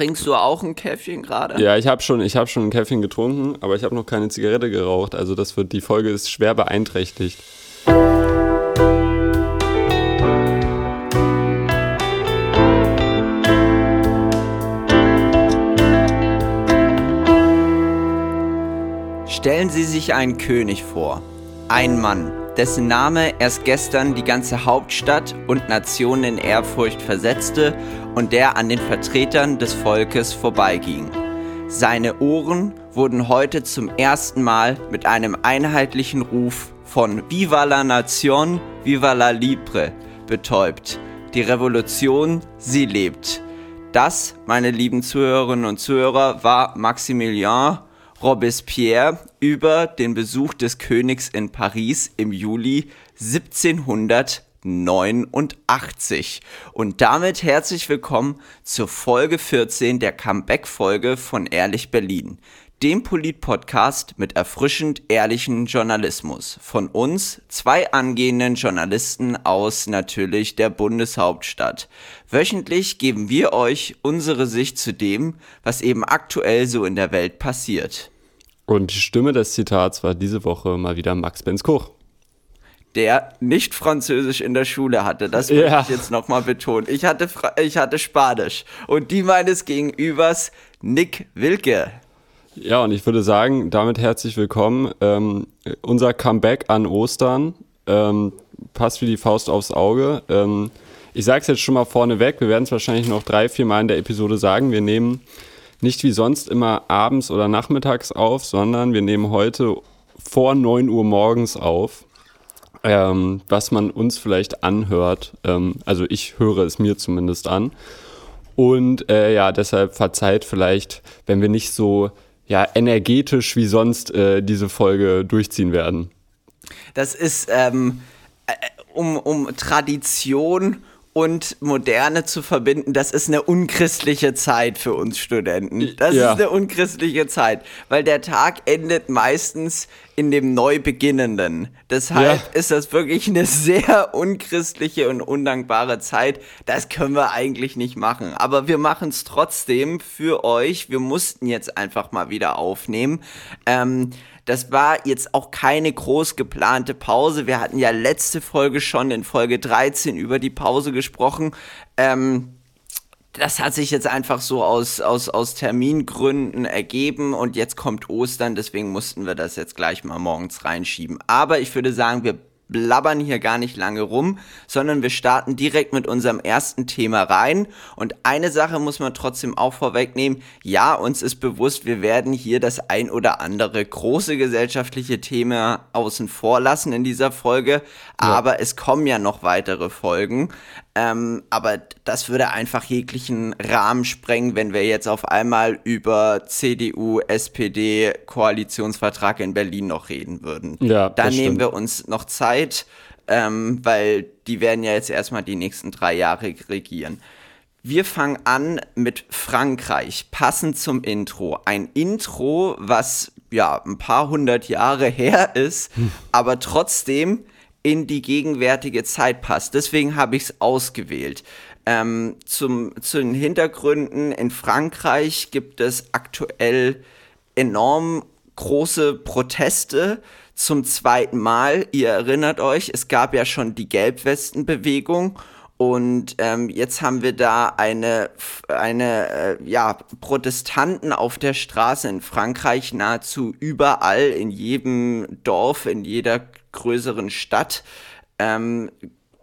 Trinkst du auch ein Käffchen gerade? Ja, ich habe schon, hab schon ein Käffchen getrunken, aber ich habe noch keine Zigarette geraucht. Also das wird, die Folge ist schwer beeinträchtigt. Stellen Sie sich einen König vor. Ein Mann, dessen Name erst gestern die ganze Hauptstadt und Nation in Ehrfurcht versetzte und der an den Vertretern des Volkes vorbeiging. Seine Ohren wurden heute zum ersten Mal mit einem einheitlichen Ruf von Viva la Nation, Viva la Libre betäubt. Die Revolution, sie lebt. Das, meine lieben Zuhörerinnen und Zuhörer, war Maximilien Robespierre über den Besuch des Königs in Paris im Juli 1789. Und damit herzlich willkommen zur Folge 14 der Comeback-Folge von Ehrlich Berlin, dem Polit-Podcast mit erfrischend ehrlichen Journalismus. Von uns, zwei angehenden Journalisten aus natürlich der Bundeshauptstadt. Wöchentlich geben wir euch unsere Sicht zu dem, was eben aktuell so in der Welt passiert. Und die Stimme des Zitats war diese Woche mal wieder Max Benz Koch. Der nicht Französisch in der Schule hatte, das will ja. ich jetzt nochmal betonen. Ich hatte, ich hatte Spanisch. Und die meines Gegenübers Nick Wilke. Ja, und ich würde sagen, damit herzlich willkommen. Ähm, unser Comeback an Ostern ähm, passt wie die Faust aufs Auge. Ähm, ich sage es jetzt schon mal vorneweg, wir werden es wahrscheinlich noch drei, vier Mal in der Episode sagen. Wir nehmen nicht wie sonst immer abends oder nachmittags auf, sondern wir nehmen heute vor 9 Uhr morgens auf, ähm, was man uns vielleicht anhört. Ähm, also ich höre es mir zumindest an. Und äh, ja, deshalb verzeiht vielleicht, wenn wir nicht so ja, energetisch wie sonst äh, diese Folge durchziehen werden. Das ist ähm, äh, um, um Tradition und Moderne zu verbinden, das ist eine unchristliche Zeit für uns Studenten. Das ja. ist eine unchristliche Zeit, weil der Tag endet meistens in dem Neubeginnenden. Deshalb ja. ist das wirklich eine sehr unchristliche und undankbare Zeit. Das können wir eigentlich nicht machen. Aber wir machen es trotzdem für euch. Wir mussten jetzt einfach mal wieder aufnehmen. Ähm, das war jetzt auch keine groß geplante Pause. Wir hatten ja letzte Folge schon in Folge 13 über die Pause gesprochen. Ähm, das hat sich jetzt einfach so aus, aus, aus Termingründen ergeben und jetzt kommt Ostern, deswegen mussten wir das jetzt gleich mal morgens reinschieben. Aber ich würde sagen, wir blabbern hier gar nicht lange rum, sondern wir starten direkt mit unserem ersten Thema rein. Und eine Sache muss man trotzdem auch vorwegnehmen. Ja, uns ist bewusst, wir werden hier das ein oder andere große gesellschaftliche Thema außen vor lassen in dieser Folge. Ja. Aber es kommen ja noch weitere Folgen. Ähm, aber das würde einfach jeglichen Rahmen sprengen, wenn wir jetzt auf einmal über CDU, SPD, Koalitionsvertrag in Berlin noch reden würden. Ja, Dann nehmen stimmt. wir uns noch Zeit, ähm, weil die werden ja jetzt erstmal die nächsten drei Jahre regieren. Wir fangen an mit Frankreich, passend zum Intro. Ein Intro, was ja ein paar hundert Jahre her ist, hm. aber trotzdem in die gegenwärtige Zeit passt. Deswegen habe ich es ausgewählt. Ähm, zum, zu den Hintergründen in Frankreich gibt es aktuell enorm große Proteste zum zweiten Mal. Ihr erinnert euch, es gab ja schon die Gelbwestenbewegung und ähm, jetzt haben wir da eine, eine äh, ja, Protestanten auf der Straße in Frankreich nahezu überall, in jedem Dorf, in jeder größeren Stadt ähm,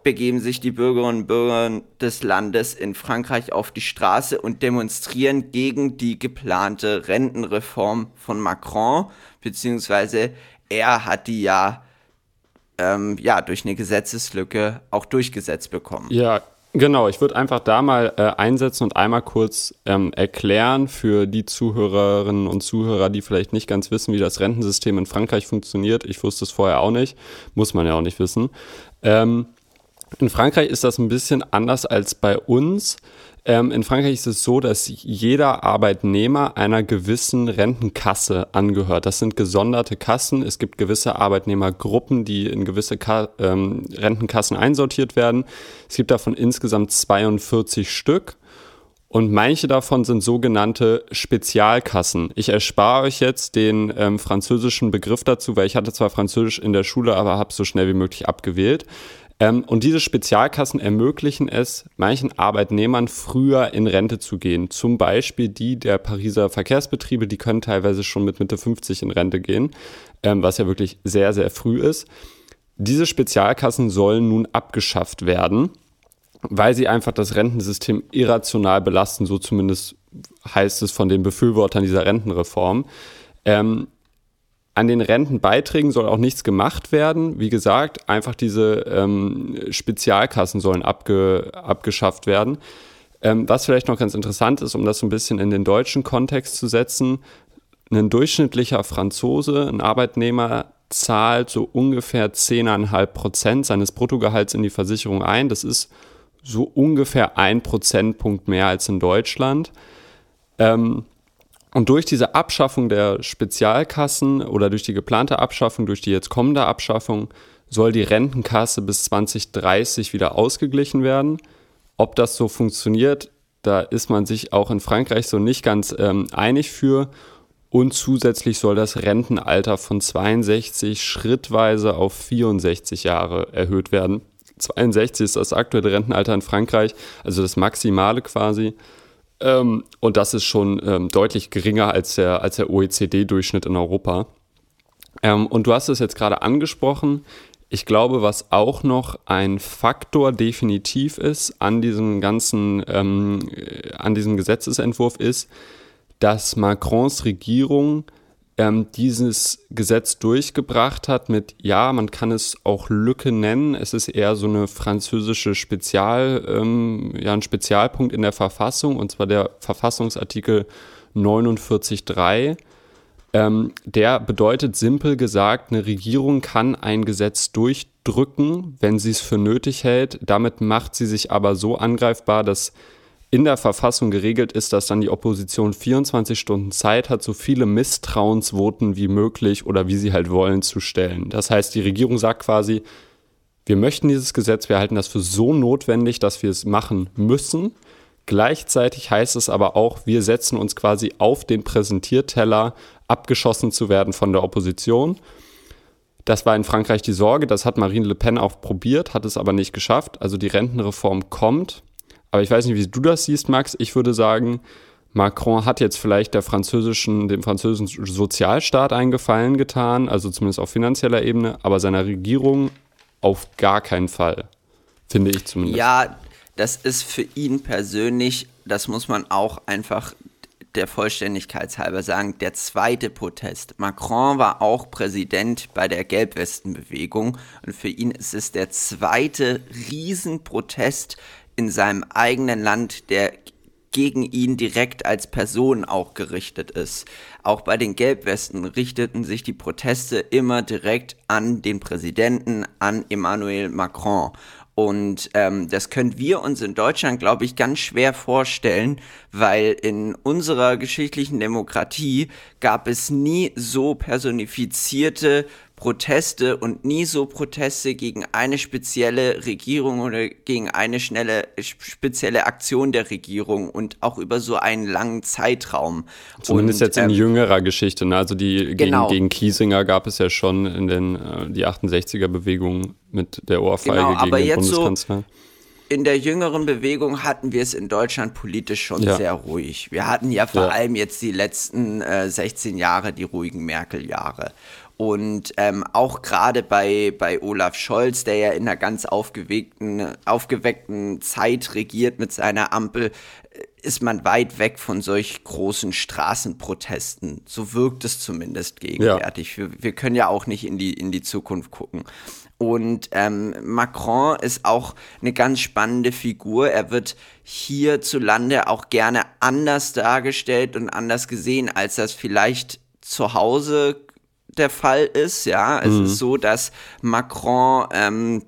begeben sich die Bürgerinnen und Bürger des Landes in Frankreich auf die Straße und demonstrieren gegen die geplante Rentenreform von Macron, beziehungsweise er hat die ja, ähm, ja durch eine Gesetzeslücke auch durchgesetzt bekommen. Ja, Genau, ich würde einfach da mal äh, einsetzen und einmal kurz ähm, erklären für die Zuhörerinnen und Zuhörer, die vielleicht nicht ganz wissen, wie das Rentensystem in Frankreich funktioniert. Ich wusste es vorher auch nicht, muss man ja auch nicht wissen. Ähm, in Frankreich ist das ein bisschen anders als bei uns. Ähm, in Frankreich ist es so, dass jeder Arbeitnehmer einer gewissen Rentenkasse angehört. Das sind gesonderte Kassen. Es gibt gewisse Arbeitnehmergruppen, die in gewisse Ka ähm, Rentenkassen einsortiert werden. Es gibt davon insgesamt 42 Stück. Und manche davon sind sogenannte Spezialkassen. Ich erspare euch jetzt den ähm, französischen Begriff dazu, weil ich hatte zwar Französisch in der Schule, aber habe so schnell wie möglich abgewählt. Ähm, und diese Spezialkassen ermöglichen es manchen Arbeitnehmern früher in Rente zu gehen. Zum Beispiel die der Pariser Verkehrsbetriebe, die können teilweise schon mit Mitte 50 in Rente gehen, ähm, was ja wirklich sehr, sehr früh ist. Diese Spezialkassen sollen nun abgeschafft werden weil sie einfach das Rentensystem irrational belasten, so zumindest heißt es von den Befürwortern dieser Rentenreform. Ähm, an den Rentenbeiträgen soll auch nichts gemacht werden. Wie gesagt, einfach diese ähm, Spezialkassen sollen abge, abgeschafft werden. Ähm, was vielleicht noch ganz interessant ist, um das so ein bisschen in den deutschen Kontext zu setzen, ein durchschnittlicher Franzose, ein Arbeitnehmer, zahlt so ungefähr 10,5 Prozent seines Bruttogehalts in die Versicherung ein. Das ist so ungefähr ein Prozentpunkt mehr als in Deutschland. Ähm, und durch diese Abschaffung der Spezialkassen oder durch die geplante Abschaffung, durch die jetzt kommende Abschaffung, soll die Rentenkasse bis 2030 wieder ausgeglichen werden. Ob das so funktioniert, da ist man sich auch in Frankreich so nicht ganz ähm, einig für. Und zusätzlich soll das Rentenalter von 62 schrittweise auf 64 Jahre erhöht werden. 62 ist das aktuelle Rentenalter in Frankreich, also das Maximale quasi. Ähm, und das ist schon ähm, deutlich geringer als der, als der OECD-Durchschnitt in Europa. Ähm, und du hast es jetzt gerade angesprochen. Ich glaube, was auch noch ein Faktor definitiv ist an diesem ganzen, ähm, an diesem Gesetzesentwurf ist, dass Macrons Regierung ähm, dieses Gesetz durchgebracht hat mit, ja, man kann es auch Lücke nennen. Es ist eher so eine französische Spezial, ähm, ja, ein Spezialpunkt in der Verfassung, und zwar der Verfassungsartikel 49.3. Ähm, der bedeutet simpel gesagt, eine Regierung kann ein Gesetz durchdrücken, wenn sie es für nötig hält. Damit macht sie sich aber so angreifbar, dass in der Verfassung geregelt ist, dass dann die Opposition 24 Stunden Zeit hat, so viele Misstrauensvoten wie möglich oder wie sie halt wollen zu stellen. Das heißt, die Regierung sagt quasi, wir möchten dieses Gesetz, wir halten das für so notwendig, dass wir es machen müssen. Gleichzeitig heißt es aber auch, wir setzen uns quasi auf den Präsentierteller, abgeschossen zu werden von der Opposition. Das war in Frankreich die Sorge, das hat Marine Le Pen auch probiert, hat es aber nicht geschafft. Also die Rentenreform kommt, aber ich weiß nicht, wie du das siehst, Max. Ich würde sagen, Macron hat jetzt vielleicht der französischen, dem französischen Sozialstaat einen Gefallen getan, also zumindest auf finanzieller Ebene, aber seiner Regierung auf gar keinen Fall. Finde ich zumindest. Ja, das ist für ihn persönlich, das muss man auch einfach der Vollständigkeit halber sagen, der zweite Protest. Macron war auch Präsident bei der Gelbwestenbewegung und für ihn ist es der zweite Riesenprotest, in seinem eigenen Land, der gegen ihn direkt als Person auch gerichtet ist. Auch bei den Gelbwesten richteten sich die Proteste immer direkt an den Präsidenten, an Emmanuel Macron. Und ähm, das können wir uns in Deutschland, glaube ich, ganz schwer vorstellen, weil in unserer geschichtlichen Demokratie gab es nie so personifizierte Proteste und nie so Proteste gegen eine spezielle Regierung oder gegen eine schnelle spezielle Aktion der Regierung und auch über so einen langen Zeitraum. Zumindest und, jetzt in ähm, jüngerer Geschichte. Ne? Also die genau. gegen, gegen Kiesinger gab es ja schon in den äh, die 68er Bewegung mit der Ohrfeige genau, gegen den Bundeskanzler. So in der jüngeren Bewegung hatten wir es in Deutschland politisch schon ja. sehr ruhig. Wir hatten ja vor ja. allem jetzt die letzten äh, 16 Jahre die ruhigen Merkel-Jahre. Und ähm, auch gerade bei, bei Olaf Scholz, der ja in einer ganz aufgeweckten, aufgeweckten Zeit regiert mit seiner Ampel, äh, ist man weit weg von solch großen Straßenprotesten. So wirkt es zumindest gegenwärtig. Ja. Wir, wir können ja auch nicht in die, in die Zukunft gucken. Und ähm, Macron ist auch eine ganz spannende Figur. Er wird hierzulande auch gerne anders dargestellt und anders gesehen, als das vielleicht zu Hause der Fall ist. Ja, es mhm. ist so, dass Macron ähm,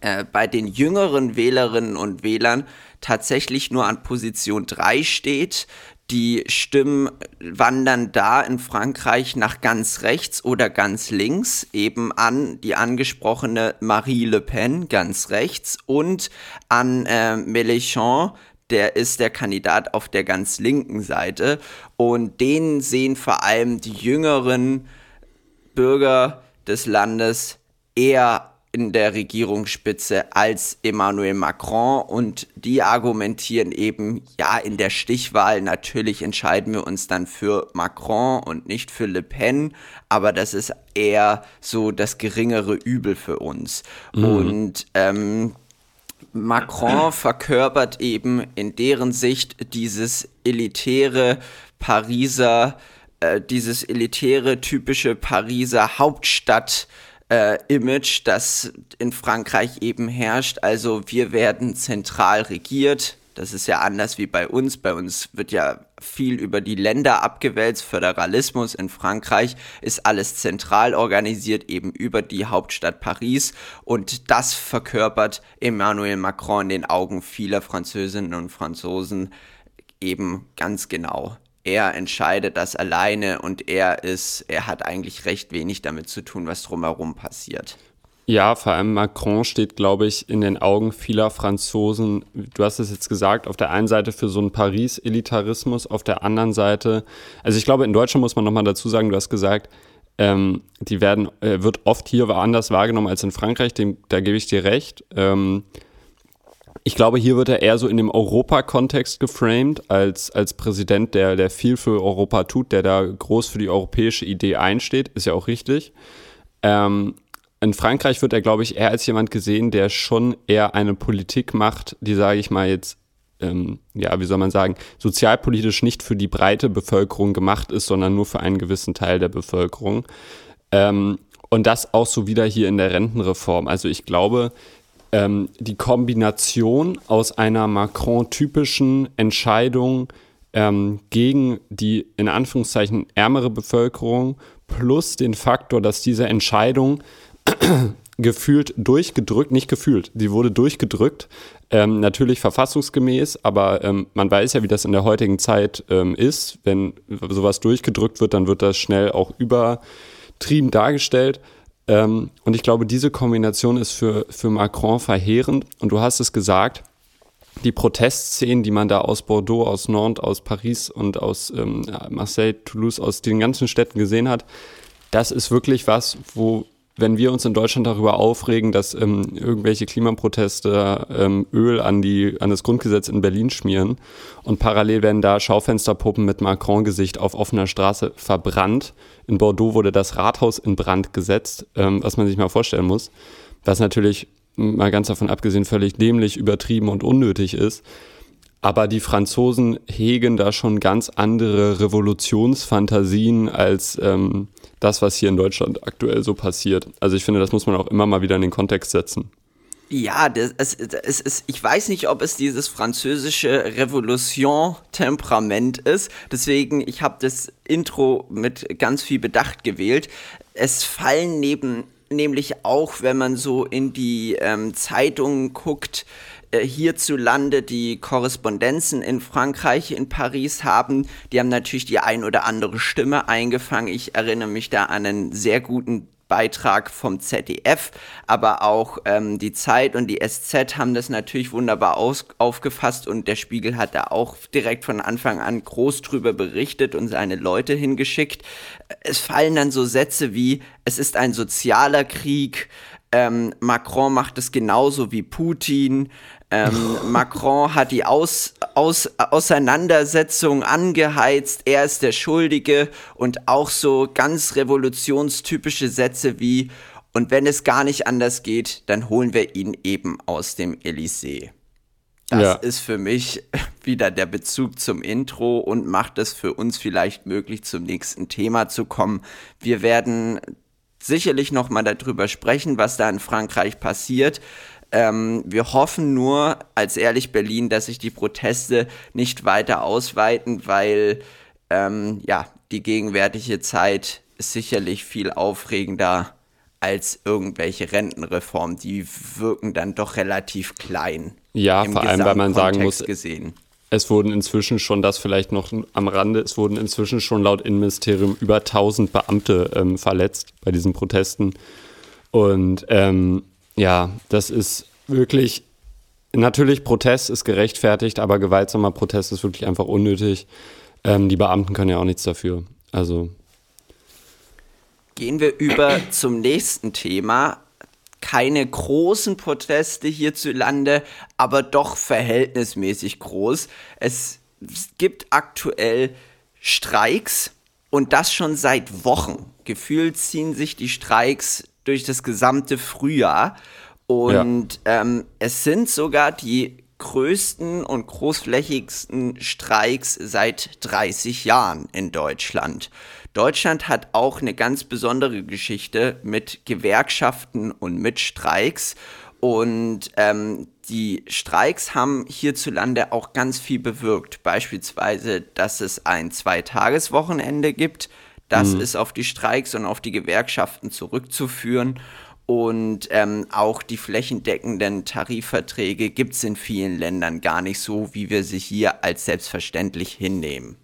äh, bei den jüngeren Wählerinnen und Wählern tatsächlich nur an Position 3 steht. Die Stimmen wandern da in Frankreich nach ganz rechts oder ganz links, eben an die angesprochene Marie Le Pen ganz rechts und an äh, Mélenchon der ist der Kandidat auf der ganz linken Seite. Und den sehen vor allem die jüngeren Bürger des Landes eher in der Regierungsspitze als Emmanuel Macron und die argumentieren eben, ja, in der Stichwahl natürlich entscheiden wir uns dann für Macron und nicht für Le Pen, aber das ist eher so das geringere Übel für uns. Mhm. Und ähm, Macron verkörpert eben in deren Sicht dieses elitäre Pariser, äh, dieses elitäre typische Pariser Hauptstadt äh, Image, das in Frankreich eben herrscht. Also wir werden zentral regiert. Das ist ja anders wie bei uns. Bei uns wird ja viel über die Länder abgewälzt. Föderalismus in Frankreich ist alles zentral organisiert, eben über die Hauptstadt Paris. Und das verkörpert Emmanuel Macron in den Augen vieler Französinnen und Franzosen eben ganz genau er entscheidet das alleine und er ist, er hat eigentlich recht wenig damit zu tun, was drumherum passiert. Ja, vor allem Macron steht, glaube ich, in den Augen vieler Franzosen, du hast es jetzt gesagt, auf der einen Seite für so einen Paris-Elitarismus, auf der anderen Seite, also ich glaube, in Deutschland muss man nochmal dazu sagen, du hast gesagt, ähm, die werden, äh, wird oft hier anders wahrgenommen als in Frankreich, dem, da gebe ich dir recht. Ähm, ich glaube, hier wird er eher so in dem Europa-Kontext geframed, als, als Präsident, der, der viel für Europa tut, der da groß für die europäische Idee einsteht, ist ja auch richtig. Ähm, in Frankreich wird er, glaube ich, eher als jemand gesehen, der schon eher eine Politik macht, die, sage ich mal jetzt, ähm, ja, wie soll man sagen, sozialpolitisch nicht für die breite Bevölkerung gemacht ist, sondern nur für einen gewissen Teil der Bevölkerung. Ähm, und das auch so wieder hier in der Rentenreform. Also ich glaube, ähm, die Kombination aus einer Macron-typischen Entscheidung ähm, gegen die in Anführungszeichen ärmere Bevölkerung plus den Faktor, dass diese Entscheidung gefühlt durchgedrückt, nicht gefühlt, sie wurde durchgedrückt, ähm, natürlich verfassungsgemäß, aber ähm, man weiß ja, wie das in der heutigen Zeit ähm, ist. Wenn sowas durchgedrückt wird, dann wird das schnell auch übertrieben dargestellt. Ähm, und ich glaube, diese Kombination ist für, für Macron verheerend. Und du hast es gesagt, die Protestszenen, die man da aus Bordeaux, aus Nantes, aus Paris und aus ähm, Marseille, Toulouse, aus den ganzen Städten gesehen hat, das ist wirklich was, wo wenn wir uns in Deutschland darüber aufregen, dass ähm, irgendwelche Klimaproteste ähm, Öl an, die, an das Grundgesetz in Berlin schmieren und parallel werden da Schaufensterpuppen mit Macron-Gesicht auf offener Straße verbrannt. In Bordeaux wurde das Rathaus in Brand gesetzt, ähm, was man sich mal vorstellen muss, was natürlich mal ganz davon abgesehen völlig dämlich, übertrieben und unnötig ist. Aber die Franzosen hegen da schon ganz andere Revolutionsfantasien als ähm, das, was hier in Deutschland aktuell so passiert. Also ich finde, das muss man auch immer mal wieder in den Kontext setzen. Ja, das, es, es ist, ich weiß nicht, ob es dieses französische Revolution-Temperament ist. Deswegen, ich habe das Intro mit ganz viel Bedacht gewählt. Es fallen neben, nämlich auch, wenn man so in die ähm, Zeitungen guckt, hierzulande die Korrespondenzen in Frankreich, in Paris haben, die haben natürlich die ein oder andere Stimme eingefangen. Ich erinnere mich da an einen sehr guten Beitrag vom ZDF, aber auch ähm, die Zeit und die SZ haben das natürlich wunderbar aus aufgefasst und der Spiegel hat da auch direkt von Anfang an groß drüber berichtet und seine Leute hingeschickt. Es fallen dann so Sätze wie, es ist ein sozialer Krieg, ähm, Macron macht es genauso wie Putin, ähm, Macron hat die Aus, Aus, Auseinandersetzung angeheizt, er ist der Schuldige und auch so ganz revolutionstypische Sätze wie, und wenn es gar nicht anders geht, dann holen wir ihn eben aus dem Elysée. Das ja. ist für mich wieder der Bezug zum Intro und macht es für uns vielleicht möglich, zum nächsten Thema zu kommen. Wir werden sicherlich noch mal darüber sprechen, was da in Frankreich passiert. Ähm, wir hoffen nur als Ehrlich Berlin, dass sich die Proteste nicht weiter ausweiten, weil ähm, ja, die gegenwärtige Zeit ist sicherlich viel aufregender als irgendwelche Rentenreformen. Die wirken dann doch relativ klein. Ja, vor allem, weil man sagen muss, gesehen. es wurden inzwischen schon, das vielleicht noch am Rande, es wurden inzwischen schon laut Innenministerium über 1000 Beamte ähm, verletzt bei diesen Protesten. Und ähm, ja, das ist wirklich natürlich, Protest ist gerechtfertigt, aber gewaltsamer Protest ist wirklich einfach unnötig. Ähm, die Beamten können ja auch nichts dafür. Also. Gehen wir über zum nächsten Thema. Keine großen Proteste hierzulande, aber doch verhältnismäßig groß. Es gibt aktuell Streiks und das schon seit Wochen. Gefühlt ziehen sich die Streiks durch das gesamte Frühjahr. Und ja. ähm, es sind sogar die größten und großflächigsten Streiks seit 30 Jahren in Deutschland. Deutschland hat auch eine ganz besondere Geschichte mit Gewerkschaften und mit Streiks. Und ähm, die Streiks haben hierzulande auch ganz viel bewirkt. Beispielsweise, dass es ein Zweitageswochenende gibt. Das mhm. ist auf die Streiks und auf die Gewerkschaften zurückzuführen. Und ähm, auch die flächendeckenden Tarifverträge gibt es in vielen Ländern gar nicht so, wie wir sie hier als selbstverständlich hinnehmen.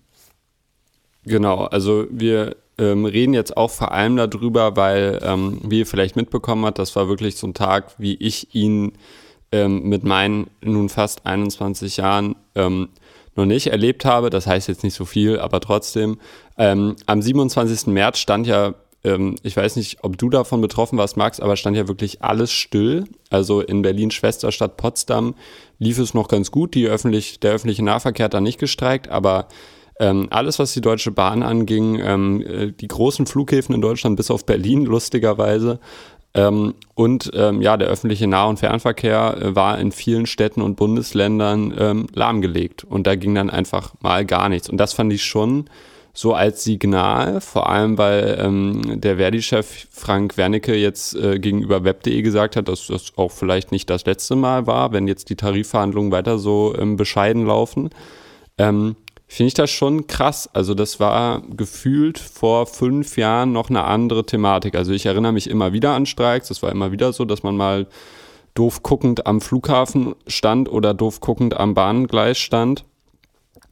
Genau, also wir ähm, reden jetzt auch vor allem darüber, weil, ähm, wie ihr vielleicht mitbekommen habt, das war wirklich so ein Tag, wie ich ihn ähm, mit meinen nun fast 21 Jahren ähm, noch nicht erlebt habe. Das heißt jetzt nicht so viel, aber trotzdem. Ähm, am 27. März stand ja ähm, ich weiß nicht, ob du davon betroffen warst, Max, aber stand ja wirklich alles still. Also in Berlin Schwesterstadt Potsdam lief es noch ganz gut. Die öffentlich, der öffentliche Nahverkehr hat da nicht gestreikt, aber ähm, alles, was die Deutsche Bahn anging, ähm, äh, die großen Flughäfen in Deutschland bis auf Berlin, lustigerweise, ähm, und ähm, ja, der öffentliche Nah- und Fernverkehr äh, war in vielen Städten und Bundesländern ähm, lahmgelegt. Und da ging dann einfach mal gar nichts. Und das fand ich schon so als Signal, vor allem weil ähm, der Verdi-Chef Frank Wernicke jetzt äh, gegenüber web.de gesagt hat, dass das auch vielleicht nicht das letzte Mal war, wenn jetzt die Tarifverhandlungen weiter so ähm, bescheiden laufen. Ähm, Finde ich das schon krass. Also das war gefühlt vor fünf Jahren noch eine andere Thematik. Also ich erinnere mich immer wieder an Streiks. Das war immer wieder so, dass man mal doof guckend am Flughafen stand oder doof guckend am Bahngleis stand.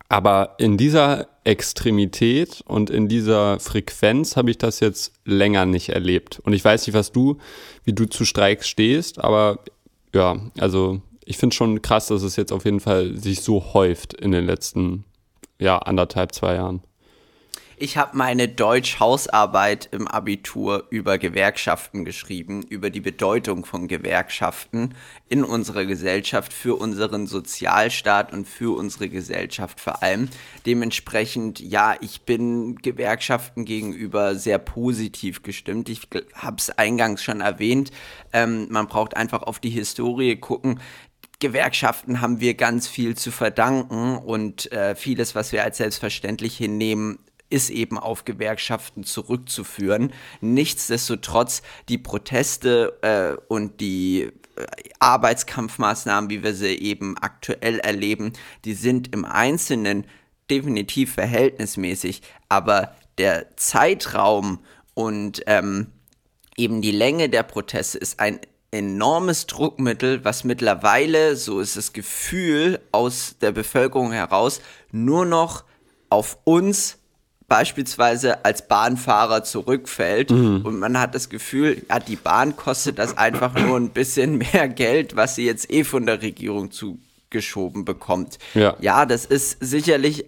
Aber in dieser Extremität und in dieser Frequenz habe ich das jetzt länger nicht erlebt. Und ich weiß nicht, was du, wie du zu Streiks stehst, aber ja, also ich finde schon krass, dass es jetzt auf jeden Fall sich so häuft in den letzten, ja, anderthalb, zwei Jahren. Ich habe meine Deutsch-Hausarbeit im Abitur über Gewerkschaften geschrieben, über die Bedeutung von Gewerkschaften in unserer Gesellschaft, für unseren Sozialstaat und für unsere Gesellschaft vor allem. Dementsprechend, ja, ich bin Gewerkschaften gegenüber sehr positiv gestimmt. Ich habe es eingangs schon erwähnt. Ähm, man braucht einfach auf die Historie gucken. Gewerkschaften haben wir ganz viel zu verdanken und äh, vieles, was wir als selbstverständlich hinnehmen, ist eben auf Gewerkschaften zurückzuführen. Nichtsdestotrotz die Proteste äh, und die äh, Arbeitskampfmaßnahmen, wie wir sie eben aktuell erleben, die sind im Einzelnen definitiv verhältnismäßig, aber der Zeitraum und ähm, eben die Länge der Proteste ist ein enormes Druckmittel, was mittlerweile, so ist das Gefühl aus der Bevölkerung heraus, nur noch auf uns beispielsweise als Bahnfahrer zurückfällt mhm. und man hat das Gefühl, ja, die Bahn kostet das einfach nur ein bisschen mehr Geld, was sie jetzt eh von der Regierung zu geschoben bekommt. Ja. ja, das ist sicherlich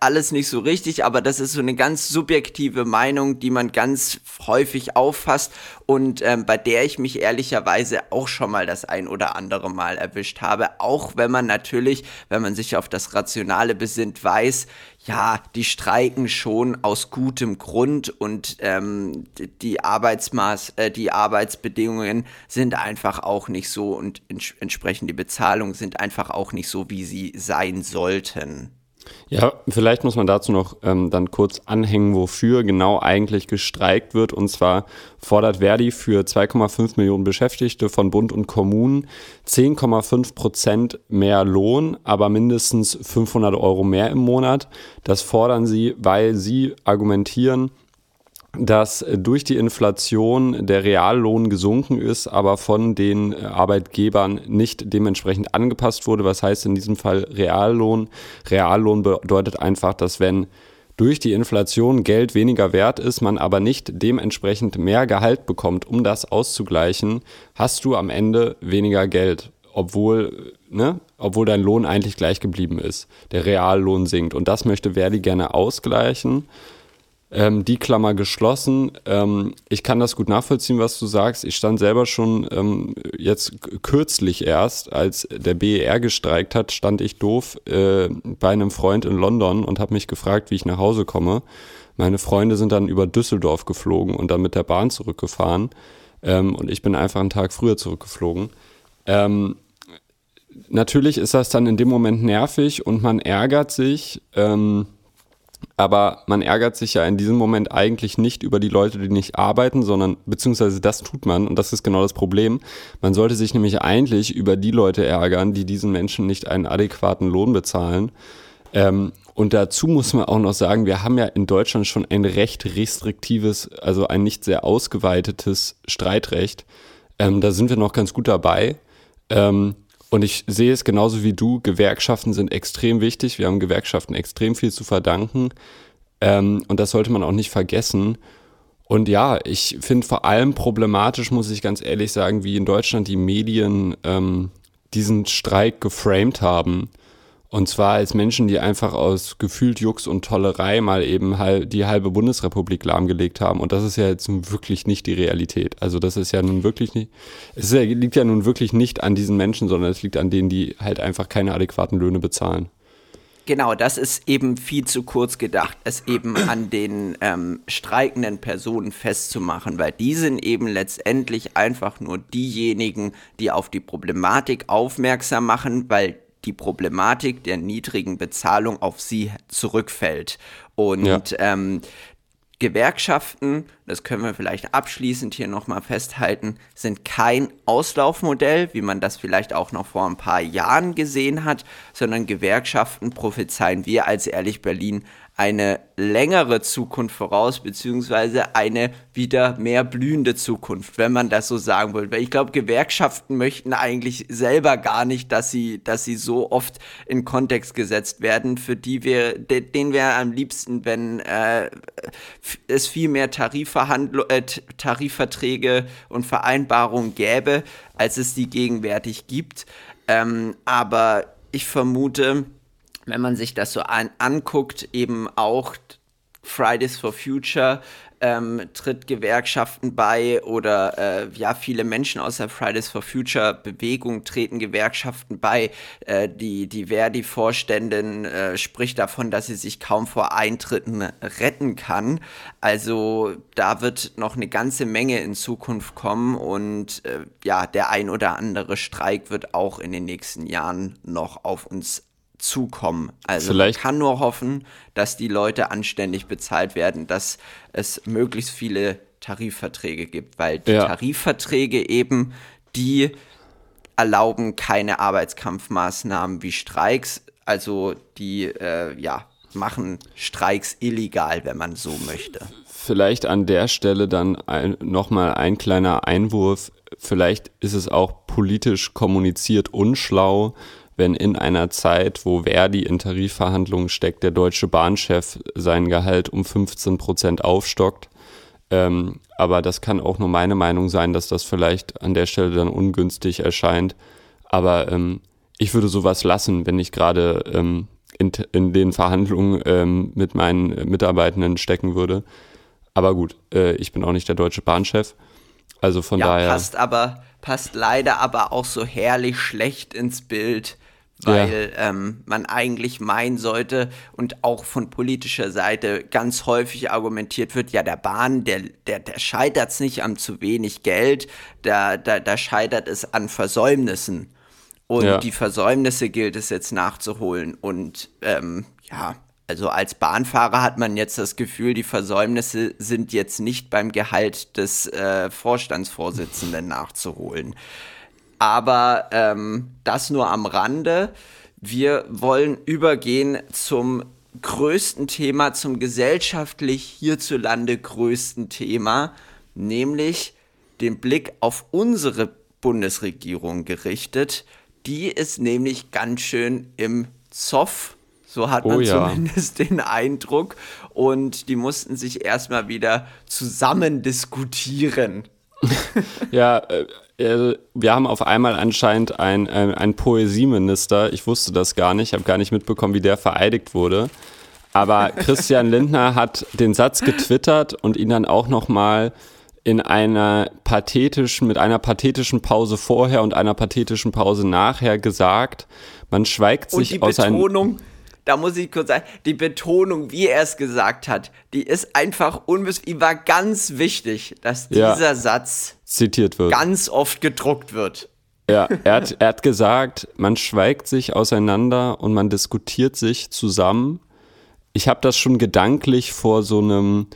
alles nicht so richtig, aber das ist so eine ganz subjektive Meinung, die man ganz häufig auffasst und ähm, bei der ich mich ehrlicherweise auch schon mal das ein oder andere Mal erwischt habe, auch wenn man natürlich, wenn man sich auf das Rationale besinnt, weiß, ja, die streiken schon aus gutem Grund und ähm, die Arbeitsmaß, äh, die Arbeitsbedingungen sind einfach auch nicht so und ents entsprechend die Bezahlung sind einfach auch nicht so, wie sie sein sollten. Ja, vielleicht muss man dazu noch ähm, dann kurz anhängen, wofür genau eigentlich gestreikt wird. Und zwar fordert Verdi für 2,5 Millionen Beschäftigte von Bund und Kommunen 10,5 Prozent mehr Lohn, aber mindestens 500 Euro mehr im Monat. Das fordern sie, weil sie argumentieren, dass durch die Inflation der Reallohn gesunken ist, aber von den Arbeitgebern nicht dementsprechend angepasst wurde. Was heißt in diesem Fall Reallohn? Reallohn bedeutet einfach, dass wenn durch die Inflation Geld weniger wert ist, man aber nicht dementsprechend mehr Gehalt bekommt, um das auszugleichen, hast du am Ende weniger Geld. obwohl, ne, obwohl dein Lohn eigentlich gleich geblieben ist. Der Reallohn sinkt. Und das möchte Verdi gerne ausgleichen. Ähm, die Klammer geschlossen. Ähm, ich kann das gut nachvollziehen, was du sagst. Ich stand selber schon ähm, jetzt kürzlich erst, als der BER gestreikt hat, stand ich doof äh, bei einem Freund in London und habe mich gefragt, wie ich nach Hause komme. Meine Freunde sind dann über Düsseldorf geflogen und dann mit der Bahn zurückgefahren. Ähm, und ich bin einfach einen Tag früher zurückgeflogen. Ähm, natürlich ist das dann in dem Moment nervig und man ärgert sich. Ähm, aber man ärgert sich ja in diesem Moment eigentlich nicht über die Leute, die nicht arbeiten, sondern beziehungsweise das tut man und das ist genau das Problem. Man sollte sich nämlich eigentlich über die Leute ärgern, die diesen Menschen nicht einen adäquaten Lohn bezahlen. Ähm, und dazu muss man auch noch sagen, wir haben ja in Deutschland schon ein recht restriktives, also ein nicht sehr ausgeweitetes Streitrecht. Ähm, da sind wir noch ganz gut dabei. Ähm, und ich sehe es genauso wie du, Gewerkschaften sind extrem wichtig. Wir haben Gewerkschaften extrem viel zu verdanken. Ähm, und das sollte man auch nicht vergessen. Und ja, ich finde vor allem problematisch, muss ich ganz ehrlich sagen, wie in Deutschland die Medien ähm, diesen Streik geframed haben. Und zwar als Menschen, die einfach aus gefühlt Jux und Tollerei mal eben halt die halbe Bundesrepublik lahmgelegt haben. Und das ist ja jetzt nun wirklich nicht die Realität. Also das ist ja nun wirklich nicht, es ja, liegt ja nun wirklich nicht an diesen Menschen, sondern es liegt an denen, die halt einfach keine adäquaten Löhne bezahlen. Genau, das ist eben viel zu kurz gedacht, es eben an den ähm, streikenden Personen festzumachen, weil die sind eben letztendlich einfach nur diejenigen, die auf die Problematik aufmerksam machen, weil die Problematik der niedrigen Bezahlung auf sie zurückfällt. Und ja. ähm, Gewerkschaften, das können wir vielleicht abschließend hier nochmal festhalten, sind kein Auslaufmodell, wie man das vielleicht auch noch vor ein paar Jahren gesehen hat, sondern Gewerkschaften prophezeien wir als Ehrlich Berlin eine längere Zukunft voraus, beziehungsweise eine wieder mehr blühende Zukunft, wenn man das so sagen will. Weil ich glaube, Gewerkschaften möchten eigentlich selber gar nicht, dass sie, dass sie so oft in Kontext gesetzt werden, für die wir, de, denen wäre am liebsten, wenn äh, es viel mehr äh, Tarifverträge und Vereinbarungen gäbe, als es die gegenwärtig gibt. Ähm, aber ich vermute, wenn man sich das so an, anguckt, eben auch Fridays for Future ähm, tritt Gewerkschaften bei oder äh, ja, viele Menschen aus der Fridays for Future Bewegung treten Gewerkschaften bei. Äh, die, die Verdi-Vorständin äh, spricht davon, dass sie sich kaum vor Eintritten retten kann. Also da wird noch eine ganze Menge in Zukunft kommen und äh, ja, der ein oder andere Streik wird auch in den nächsten Jahren noch auf uns zukommen. Also Vielleicht. man kann nur hoffen, dass die Leute anständig bezahlt werden, dass es möglichst viele Tarifverträge gibt, weil die ja. Tarifverträge eben, die erlauben keine Arbeitskampfmaßnahmen wie Streiks, also die äh, ja machen Streiks illegal, wenn man so möchte. Vielleicht an der Stelle dann ein, nochmal ein kleiner Einwurf. Vielleicht ist es auch politisch kommuniziert unschlau, wenn in einer Zeit, wo Verdi in Tarifverhandlungen steckt, der deutsche Bahnchef sein Gehalt um 15 Prozent aufstockt. Ähm, aber das kann auch nur meine Meinung sein, dass das vielleicht an der Stelle dann ungünstig erscheint. Aber ähm, ich würde sowas lassen, wenn ich gerade ähm, in, in, den Verhandlungen ähm, mit meinen Mitarbeitenden stecken würde. Aber gut, äh, ich bin auch nicht der deutsche Bahnchef. Also von ja, daher. Passt aber, passt leider aber auch so herrlich schlecht ins Bild weil ja. ähm, man eigentlich meinen sollte und auch von politischer Seite ganz häufig argumentiert wird, ja, der Bahn, der, der, der scheitert es nicht an zu wenig Geld, da, da, da scheitert es an Versäumnissen. Und ja. die Versäumnisse gilt es jetzt nachzuholen. Und ähm, ja, also als Bahnfahrer hat man jetzt das Gefühl, die Versäumnisse sind jetzt nicht beim Gehalt des äh, Vorstandsvorsitzenden nachzuholen. Aber ähm, das nur am Rande. Wir wollen übergehen zum größten Thema, zum gesellschaftlich hierzulande größten Thema, nämlich den Blick auf unsere Bundesregierung gerichtet. Die ist nämlich ganz schön im Zoff. So hat man oh ja. zumindest den Eindruck. Und die mussten sich erstmal wieder zusammen diskutieren. ja, äh, äh, wir haben auf einmal anscheinend einen ein Poesieminister. Ich wusste das gar nicht, habe gar nicht mitbekommen, wie der vereidigt wurde. Aber Christian Lindner hat den Satz getwittert und ihn dann auch nochmal in einer pathetischen, mit einer pathetischen Pause vorher und einer pathetischen Pause nachher gesagt. Man schweigt sich und die aus Betonung, da muss ich kurz sagen, die Betonung, wie er es gesagt hat, die ist einfach. Die war ganz wichtig, dass dieser ja, Satz zitiert wird. Ganz oft gedruckt wird. Ja, er hat, er hat gesagt, man schweigt sich auseinander und man diskutiert sich zusammen. Ich habe das schon gedanklich vor so einem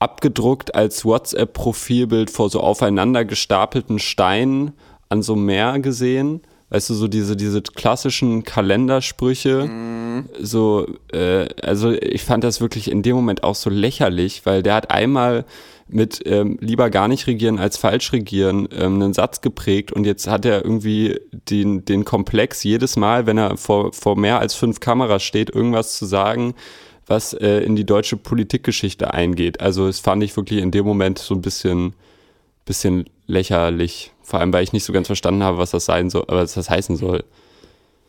abgedruckt als WhatsApp-Profilbild vor so aufeinander gestapelten Steinen an so einem Meer gesehen. Weißt du, so diese, diese klassischen Kalendersprüche. Mm. So, äh, also ich fand das wirklich in dem Moment auch so lächerlich, weil der hat einmal mit ähm, lieber gar nicht regieren als falsch regieren ähm, einen Satz geprägt und jetzt hat er irgendwie den, den Komplex jedes Mal, wenn er vor, vor mehr als fünf Kameras steht, irgendwas zu sagen, was äh, in die deutsche Politikgeschichte eingeht. Also es fand ich wirklich in dem Moment so ein bisschen, bisschen lächerlich. Vor allem, weil ich nicht so ganz verstanden habe, was das sein soll, was das heißen soll.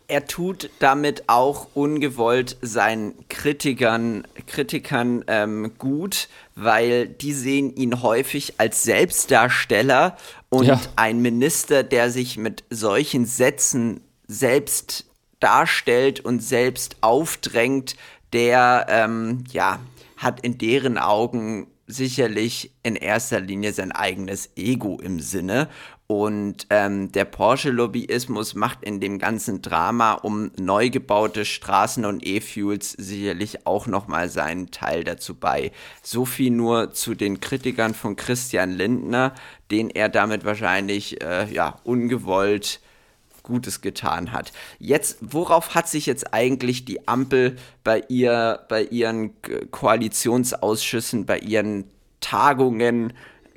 Er tut damit auch ungewollt seinen Kritikern, Kritikern ähm, gut, weil die sehen ihn häufig als Selbstdarsteller und ja. ein Minister, der sich mit solchen Sätzen selbst darstellt und selbst aufdrängt, der ähm, ja, hat in deren Augen sicherlich in erster Linie sein eigenes Ego im Sinne. Und ähm, der Porsche-Lobbyismus macht in dem ganzen Drama um neu gebaute Straßen und E-Fuels sicherlich auch nochmal seinen Teil dazu bei. So viel nur zu den Kritikern von Christian Lindner, den er damit wahrscheinlich äh, ja, ungewollt Gutes getan hat. Jetzt, worauf hat sich jetzt eigentlich die Ampel bei ihr, bei ihren Koalitionsausschüssen, bei ihren Tagungen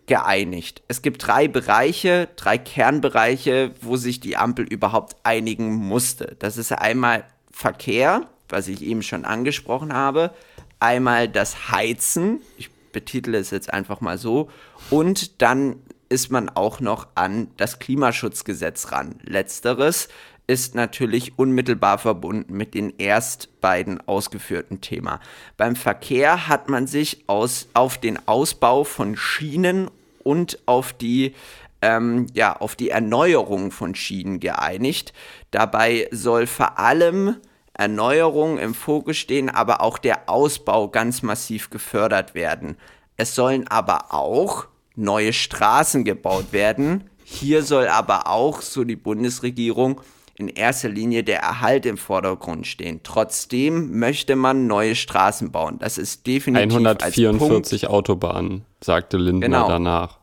geeinigt? Es gibt drei Bereiche, drei Kernbereiche, wo sich die Ampel überhaupt einigen musste. Das ist einmal Verkehr, was ich eben schon angesprochen habe, einmal das Heizen, ich betitle es jetzt einfach mal so, und dann ist man auch noch an das Klimaschutzgesetz ran. Letzteres ist natürlich unmittelbar verbunden mit den erst beiden ausgeführten Thema. Beim Verkehr hat man sich aus, auf den Ausbau von Schienen und auf die ähm, ja, auf die Erneuerung von Schienen geeinigt. Dabei soll vor allem Erneuerung im Fokus stehen, aber auch der Ausbau ganz massiv gefördert werden. Es sollen aber auch neue Straßen gebaut werden. Hier soll aber auch, so die Bundesregierung, in erster Linie der Erhalt im Vordergrund stehen. Trotzdem möchte man neue Straßen bauen. Das ist definitiv 144 Autobahnen, sagte Lindner genau. danach.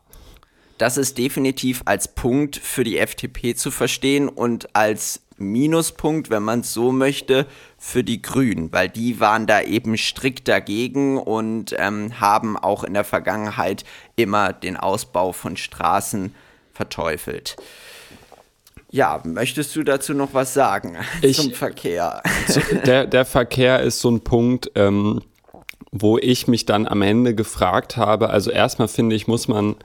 Das ist definitiv als Punkt für die FDP zu verstehen und als Minuspunkt, wenn man es so möchte, für die Grünen, weil die waren da eben strikt dagegen und ähm, haben auch in der Vergangenheit immer den Ausbau von Straßen verteufelt. Ja, möchtest du dazu noch was sagen ich, zum Verkehr? Der, der Verkehr ist so ein Punkt, ähm, wo ich mich dann am Ende gefragt habe. Also erstmal finde ich, muss man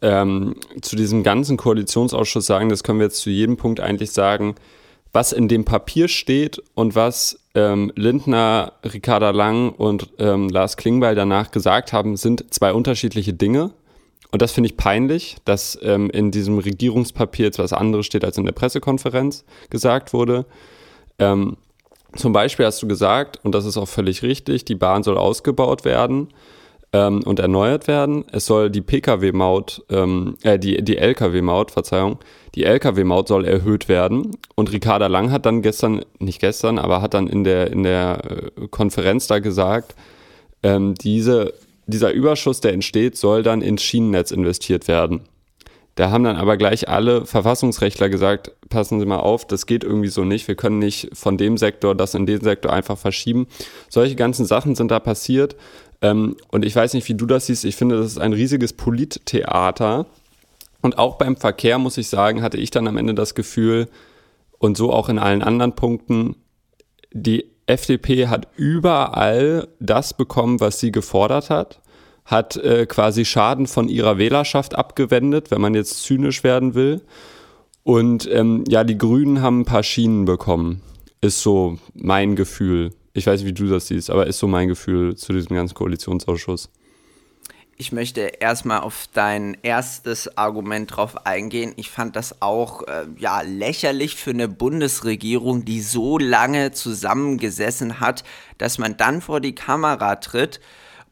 ähm, zu diesem ganzen Koalitionsausschuss sagen, das können wir jetzt zu jedem Punkt eigentlich sagen, was in dem Papier steht und was ähm, Lindner, Ricarda Lang und ähm, Lars Klingbeil danach gesagt haben, sind zwei unterschiedliche Dinge. Und das finde ich peinlich, dass ähm, in diesem Regierungspapier jetzt was anderes steht, als in der Pressekonferenz gesagt wurde. Ähm, zum Beispiel hast du gesagt, und das ist auch völlig richtig, die Bahn soll ausgebaut werden ähm, und erneuert werden. Es soll die Pkw-Maut, ähm, äh, die, die Lkw-Maut, Verzeihung, die Lkw-Maut soll erhöht werden. Und Ricarda Lang hat dann gestern, nicht gestern, aber hat dann in der, in der äh, Konferenz da gesagt, ähm, diese, dieser Überschuss, der entsteht, soll dann ins Schienennetz investiert werden. Da haben dann aber gleich alle Verfassungsrechtler gesagt, passen Sie mal auf, das geht irgendwie so nicht. Wir können nicht von dem Sektor das in den Sektor einfach verschieben. Solche ganzen Sachen sind da passiert. Ähm, und ich weiß nicht, wie du das siehst. Ich finde, das ist ein riesiges Polittheater. Und auch beim Verkehr, muss ich sagen, hatte ich dann am Ende das Gefühl, und so auch in allen anderen Punkten, die FDP hat überall das bekommen, was sie gefordert hat, hat äh, quasi Schaden von ihrer Wählerschaft abgewendet, wenn man jetzt zynisch werden will. Und ähm, ja, die Grünen haben ein paar Schienen bekommen. Ist so mein Gefühl. Ich weiß nicht, wie du das siehst, aber ist so mein Gefühl zu diesem ganzen Koalitionsausschuss. Ich möchte erstmal auf dein erstes Argument drauf eingehen. Ich fand das auch äh, ja lächerlich für eine Bundesregierung, die so lange zusammengesessen hat, dass man dann vor die Kamera tritt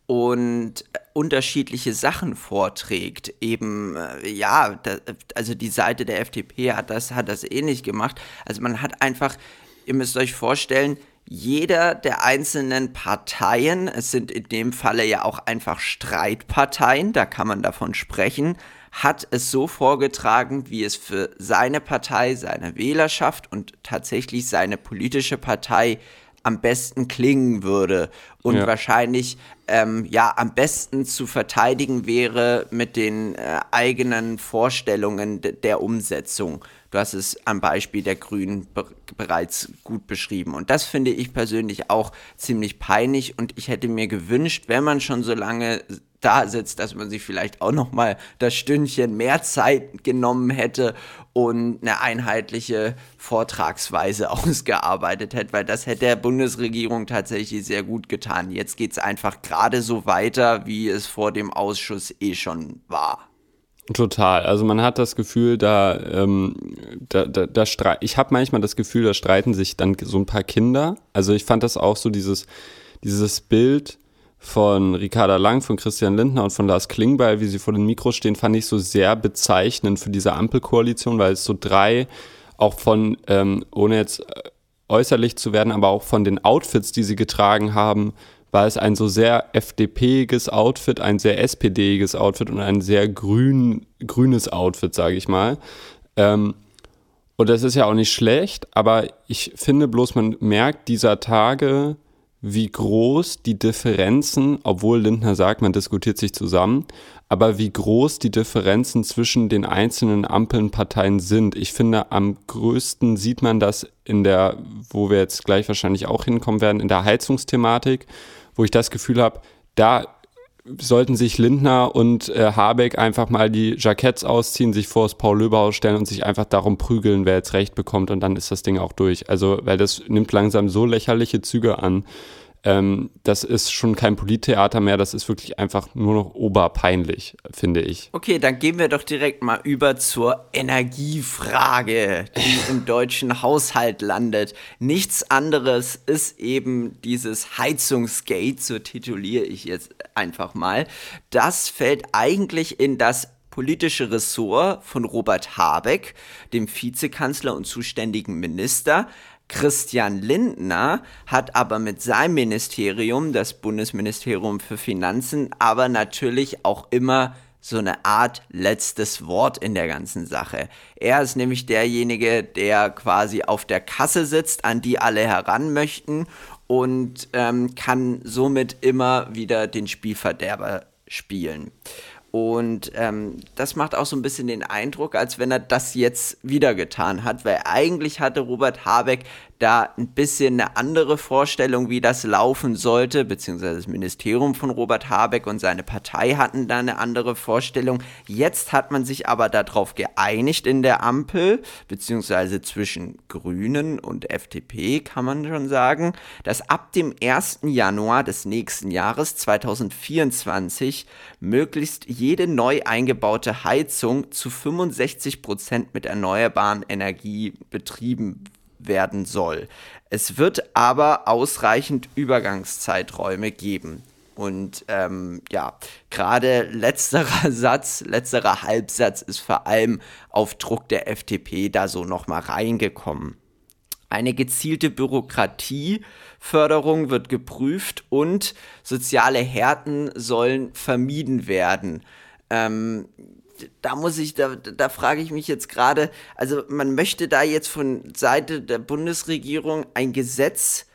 und unterschiedliche Sachen vorträgt. Eben, äh, ja, da, also die Seite der FDP hat das, hat das ähnlich gemacht. Also man hat einfach, ihr müsst euch vorstellen, jeder der einzelnen Parteien, es sind in dem Falle ja auch einfach Streitparteien, da kann man davon sprechen, hat es so vorgetragen, wie es für seine Partei, seine Wählerschaft und tatsächlich seine politische Partei am besten klingen würde und ja. wahrscheinlich ähm, ja am besten zu verteidigen wäre mit den äh, eigenen Vorstellungen der Umsetzung. Du hast es am Beispiel der Grünen be bereits gut beschrieben. Und das finde ich persönlich auch ziemlich peinlich. Und ich hätte mir gewünscht, wenn man schon so lange da sitzt, dass man sich vielleicht auch noch mal das Stündchen mehr Zeit genommen hätte und eine einheitliche Vortragsweise ausgearbeitet hätte, weil das hätte der Bundesregierung tatsächlich sehr gut getan. Jetzt geht es einfach gerade so weiter, wie es vor dem Ausschuss eh schon war. Total. Also man hat das Gefühl, da, ähm, da, da, da streit. Ich habe manchmal das Gefühl, da streiten sich dann so ein paar Kinder. Also ich fand das auch so dieses, dieses Bild von Ricarda Lang, von Christian Lindner und von Lars Klingbeil, wie sie vor den Mikros stehen, fand ich so sehr bezeichnend für diese Ampelkoalition, weil es so drei auch von, ähm, ohne jetzt äußerlich zu werden, aber auch von den Outfits, die sie getragen haben, war es ein so sehr FDP-iges Outfit, ein sehr SPD-iges Outfit und ein sehr grün, grünes Outfit, sage ich mal. Ähm, und das ist ja auch nicht schlecht, aber ich finde bloß, man merkt dieser Tage, wie groß die Differenzen, obwohl Lindner sagt, man diskutiert sich zusammen, aber wie groß die Differenzen zwischen den einzelnen Ampelnparteien sind. Ich finde, am größten sieht man das in der, wo wir jetzt gleich wahrscheinlich auch hinkommen werden, in der Heizungsthematik, wo ich das Gefühl habe, da sollten sich Lindner und äh, Habeck einfach mal die Jacketts ausziehen, sich vor das Paul-Löbe-Haus stellen und sich einfach darum prügeln, wer jetzt recht bekommt und dann ist das Ding auch durch. Also, weil das nimmt langsam so lächerliche Züge an, ähm, das ist schon kein Polittheater mehr, das ist wirklich einfach nur noch oberpeinlich, finde ich. Okay, dann gehen wir doch direkt mal über zur Energiefrage, die im deutschen Haushalt landet. Nichts anderes ist eben dieses Heizungsgate, so tituliere ich jetzt einfach mal. Das fällt eigentlich in das politische Ressort von Robert Habeck, dem Vizekanzler und zuständigen Minister. Christian Lindner hat aber mit seinem Ministerium, das Bundesministerium für Finanzen, aber natürlich auch immer so eine Art letztes Wort in der ganzen Sache. Er ist nämlich derjenige, der quasi auf der Kasse sitzt, an die alle heran möchten und ähm, kann somit immer wieder den Spielverderber spielen. Und ähm, das macht auch so ein bisschen den Eindruck, als wenn er das jetzt wieder getan hat, weil eigentlich hatte Robert Habeck da ein bisschen eine andere Vorstellung, wie das laufen sollte, beziehungsweise das Ministerium von Robert Habeck und seine Partei hatten da eine andere Vorstellung. Jetzt hat man sich aber darauf geeinigt in der Ampel, beziehungsweise zwischen Grünen und FDP kann man schon sagen, dass ab dem 1. Januar des nächsten Jahres 2024 möglichst jede neu eingebaute Heizung zu 65 Prozent mit erneuerbaren Energie betrieben werden soll. Es wird aber ausreichend Übergangszeiträume geben. Und ähm, ja, gerade letzterer Satz, letzterer Halbsatz ist vor allem auf Druck der FDP da so nochmal reingekommen. Eine gezielte Bürokratieförderung wird geprüft und soziale Härten sollen vermieden werden. Ähm, da muss ich, da, da frage ich mich jetzt gerade, also man möchte da jetzt von Seite der Bundesregierung ein Gesetz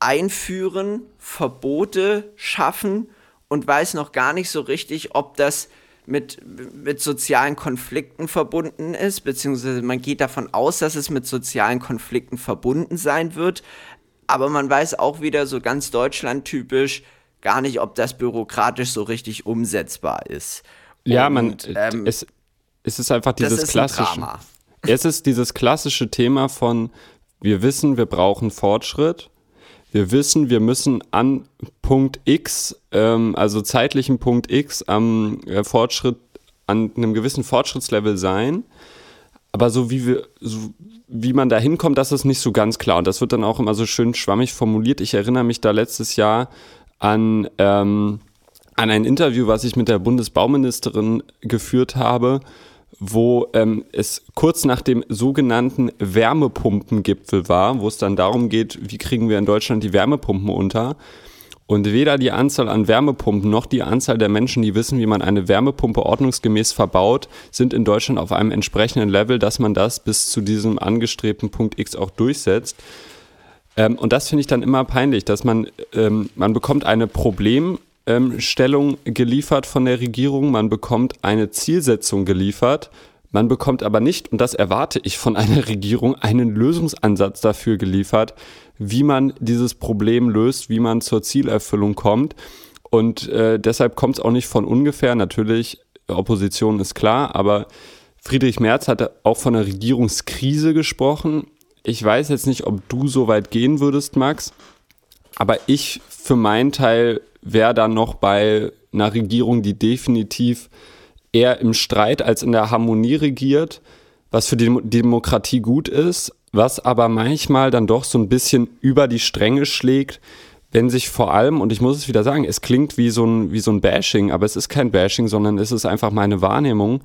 einführen, Verbote schaffen und weiß noch gar nicht so richtig, ob das mit, mit sozialen Konflikten verbunden ist, beziehungsweise man geht davon aus, dass es mit sozialen Konflikten verbunden sein wird, aber man weiß auch wieder so ganz Deutschland typisch, gar nicht, ob das bürokratisch so richtig umsetzbar ist. Ja, man, ähm, es, es ist einfach dieses ist klassische. Es ist dieses klassische Thema von, wir wissen, wir brauchen Fortschritt. Wir wissen, wir müssen an Punkt X, ähm, also zeitlichen Punkt X, am äh, Fortschritt, an einem gewissen Fortschrittslevel sein. Aber so wie wir, so wie man da hinkommt, das ist nicht so ganz klar. Und das wird dann auch immer so schön schwammig formuliert. Ich erinnere mich da letztes Jahr an, ähm, an ein Interview, was ich mit der Bundesbauministerin geführt habe, wo ähm, es kurz nach dem sogenannten Wärmepumpengipfel war, wo es dann darum geht, wie kriegen wir in Deutschland die Wärmepumpen unter. Und weder die Anzahl an Wärmepumpen noch die Anzahl der Menschen, die wissen, wie man eine Wärmepumpe ordnungsgemäß verbaut, sind in Deutschland auf einem entsprechenden Level, dass man das bis zu diesem angestrebten Punkt X auch durchsetzt. Ähm, und das finde ich dann immer peinlich, dass man, ähm, man bekommt eine Problemstellung geliefert von der Regierung, man bekommt eine Zielsetzung geliefert, man bekommt aber nicht, und das erwarte ich von einer Regierung, einen Lösungsansatz dafür geliefert, wie man dieses Problem löst, wie man zur Zielerfüllung kommt. Und äh, deshalb kommt es auch nicht von ungefähr. Natürlich, Opposition ist klar, aber Friedrich Merz hat auch von einer Regierungskrise gesprochen. Ich weiß jetzt nicht, ob du so weit gehen würdest, Max, aber ich für meinen Teil wäre dann noch bei einer Regierung, die definitiv eher im Streit als in der Harmonie regiert, was für die Demokratie gut ist, was aber manchmal dann doch so ein bisschen über die Stränge schlägt, wenn sich vor allem, und ich muss es wieder sagen, es klingt wie so ein, wie so ein Bashing, aber es ist kein Bashing, sondern es ist einfach meine Wahrnehmung,